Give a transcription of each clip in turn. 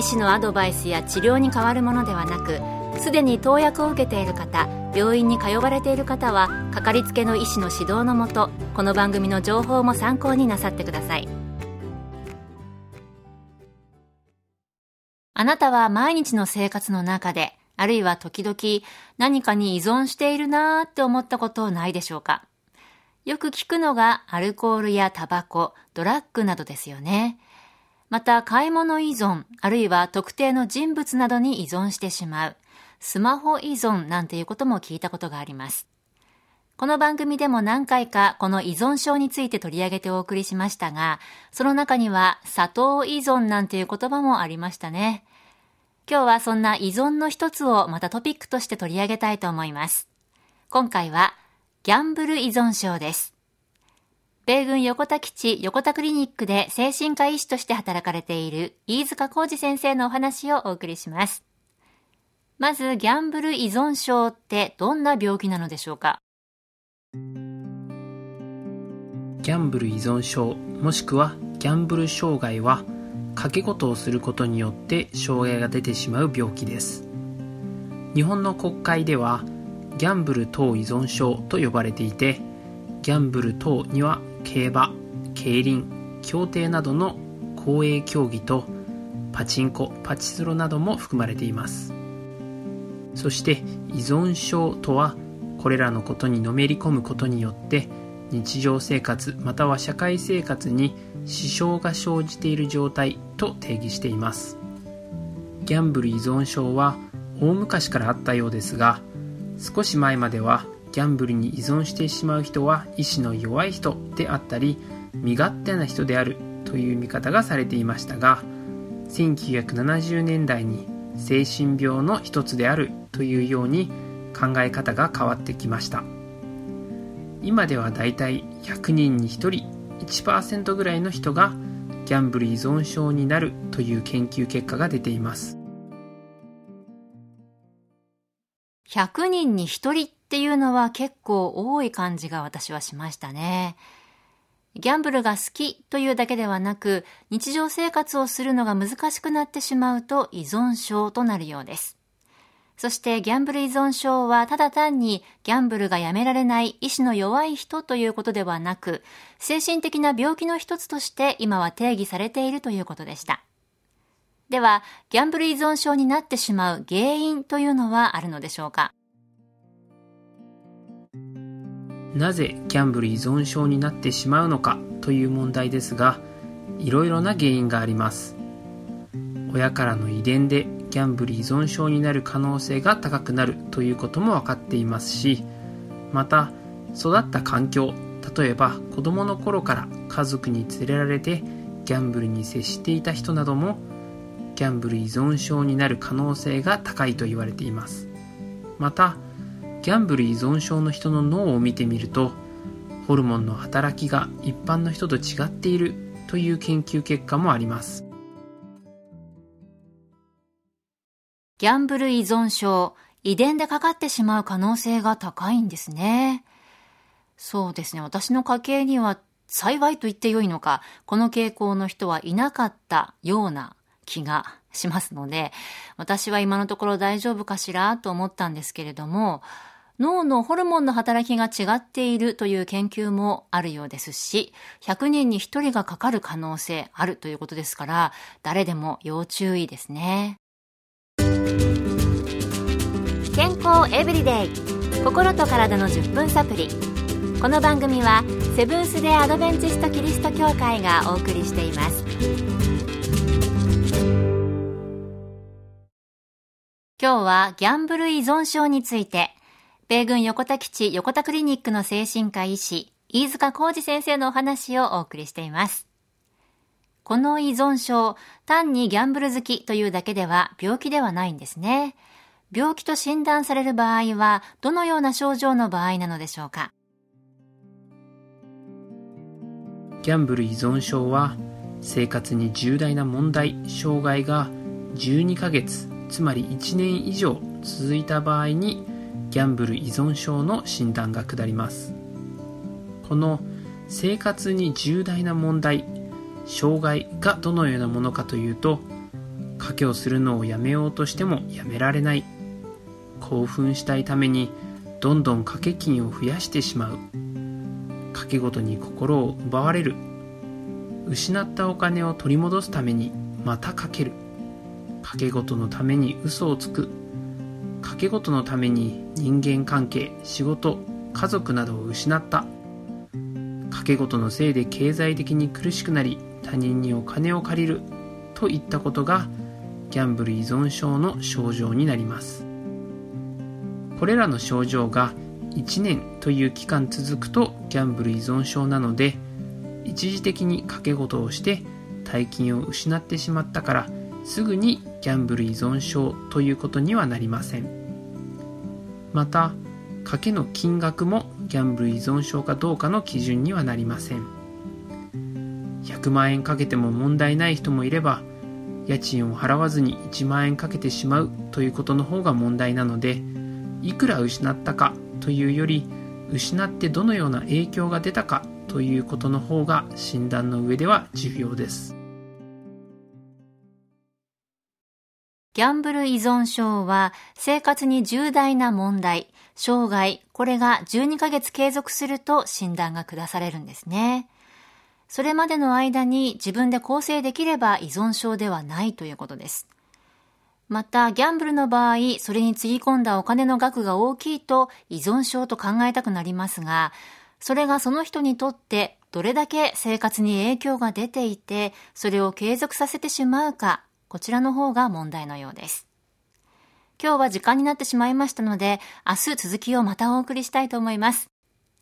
医師のアドバイスや治療に変わるものではなくすでに投薬を受けている方病院に通われている方はかかりつけの医師の指導のもとこの番組の情報も参考になさってくださいあなたは毎日の生活の中であるいは時々何かに依存しているなーって思ったことないでしょうか？よく聞くのがアルコールやタバコ、ドラッグなどですよね。また買い物依存、あるいは特定の人物などに依存してしまう、スマホ依存なんていうことも聞いたことがあります。この番組でも何回かこの依存症について取り上げてお送りしましたが、その中には砂糖依存なんていう言葉もありましたね。今日はそんな依存の一つをまたトピックとして取り上げたいと思います。今回はギャンブル依存症です。米軍横田基地横田クリニックで精神科医師として働かれている飯塚浩二先生のお話をお送りします。まず、ギャンブル依存症ってどんな病気なのでしょうか？ギャンブル依存症もしくはギャンブル障害は賭け事をすることによって障害が出てしまう病気です日本の国会ではギャンブル等依存症と呼ばれていてギャンブル等には競馬競輪競艇などの公営競技とパチンコパチスロなども含まれています。そして依存症とはこれらのことにのめり込むことによって日常生活または社会生活に支障が生じている状態と定義しています。ギャンブル依存症は大昔からあったようですが少し前まではギャンブルに依存してしまう人は意志の弱い人であったり身勝手な人であるという見方がされていましたが1970年代に精神病の一つであるというように考え方が変わってきました。今ではだいたい100人に1人1%ぐらいの人がギャンブル依存症になるという研究結果が出ています。100人に1人っていうのは結構多い感じが私はしましたね。ギャンブルが好きというだけではなく、日常生活をするのが難しくなってしまうと依存症となるようです。そしてギャンブル依存症はただ単にギャンブルがやめられない意志の弱い人ということではなく、精神的な病気の一つとして今は定義されているということでした。では、ギャンブル依存症になってしまう原因というのはあるのでしょうか？なぜギャンブル依存症になってしまうのかという問題ですがいろいろな原因があります。親からの遺伝でギャンブル依存症になる可能性が高くなるということも分かっていますしまた育った環境例えば子供の頃から家族に連れられてギャンブルに接していた人などもギャンブル依存症になる可能性が高いと言われています。またギャンブル依存症の人の脳を見てみるとホルモンの働きが一般の人と違っているという研究結果もあります。ギャンブル依存症遺伝でかかってしまう可能性が高いんですね。そうですね。私の家系には幸いと言ってよいのかこの傾向の人はいなかったような気がしますので私は今のところ大丈夫かしらと思ったんですけれども脳のホルモンの働きが違っているという研究もあるようですし、100人に1人がかかる可能性あるということですから、誰でも要注意ですね。健康エブリデイ。心と体の10分サプリ。この番組はセブンス・デ・アドベンチスト・キリスト教会がお送りしています。今日はギャンブル依存症について米軍横田基地横田クリニックの精神科医師、飯塚浩二先生のお話をお送りしています。この依存症、単にギャンブル好きというだけでは病気ではないんですね。病気と診断される場合はどのような症状の場合なのでしょうか？ギャンブル依存症は生活に重大な問題障害が12ヶ月つまり1年以上続いた場合にギャンブル依存症の診断が下ります。この生活に重大な問題障害がどのようなものかというと賭けをするのをやめようとしてもやめられない。興奮したいためにどんどん賭け金を増やしてしまう。賭け事に心を奪われる。失ったお金を取り戻すためにまた賭ける。賭け事のために嘘をつく。賭け事のために人間関係仕事家族などを失った。賭け事のせいで経済的に苦しくなり他人にお金を借りる。といったことがギャンブル依存症の症状になります。これらの症状が1年という期間続くとギャンブル依存症なので一時的に賭け事をして大金を失ってしまったからすぐにギャンブル依存症ということにはなりません。また賭けの金額もギャンブル依存症かどうかの基準にはなりません。100万円かけても問題ない人もいれば家賃を払わずに1万円かけてしまうということの方が問題なのでいくら失ったかというより失ってどのような影響が出たかということの方が診断の上では重要です。ギャンブル依存症は生活に重大な問題、障害、これが12ヶ月継続すると診断が下されるんですね。それまでの間に自分で構成できれば依存症ではないということです。また、ギャンブルの場合、それにつぎ込んだお金の額が大きいと依存症と考えたくなりますが、それがその人にとってどれだけ生活に影響が出ていて、それを継続させてしまうか、こちらの方が問題のようです。今日は時間になってしまいましたので、明日続きをまたお送りしたいと思います。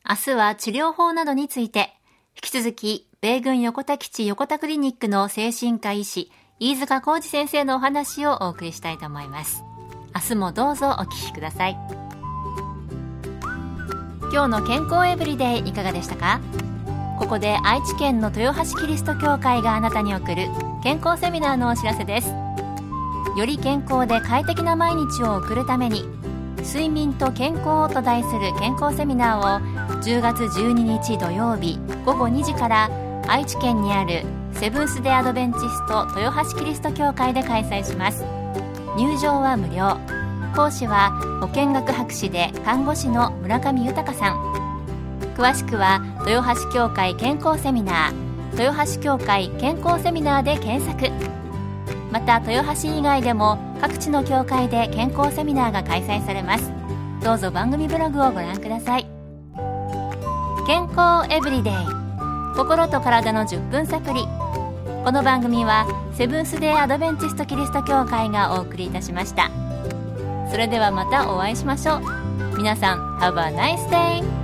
明日は治療法などについて、引き続き、米軍横田基地横田クリニックの精神科医師、飯塚浩二先生のお話をお送りしたいと思います明日もどうぞお聞きください今日の健康エブリデイいかがでしたか？ここで愛知県の豊橋キリスト教会があなたに送る健康セミナーのお知らせです。より健康で快適な毎日を送るために睡眠と健康をと題する健康セミナーを10月12日土曜日午後2時から愛知県にあるセブンス・デ・アドベンチスト豊橋キリスト教会で開催します。入場は無料。講師は保健学博士で看護師の村上豊さん。詳しくは豊橋教会健康セミナー。豊橋教会健康セミナーで検索。また豊橋以外でも各地の教会で健康セミナーが開催されます。どうぞ番組ブログをご覧ください。健康エブリデイ。心と体の10分サプリこの番組はセブンス・デー・アドベンチスト・キリスト教会がお送りいたしました。それではまたお会いしましょう。皆さん Have a nice day!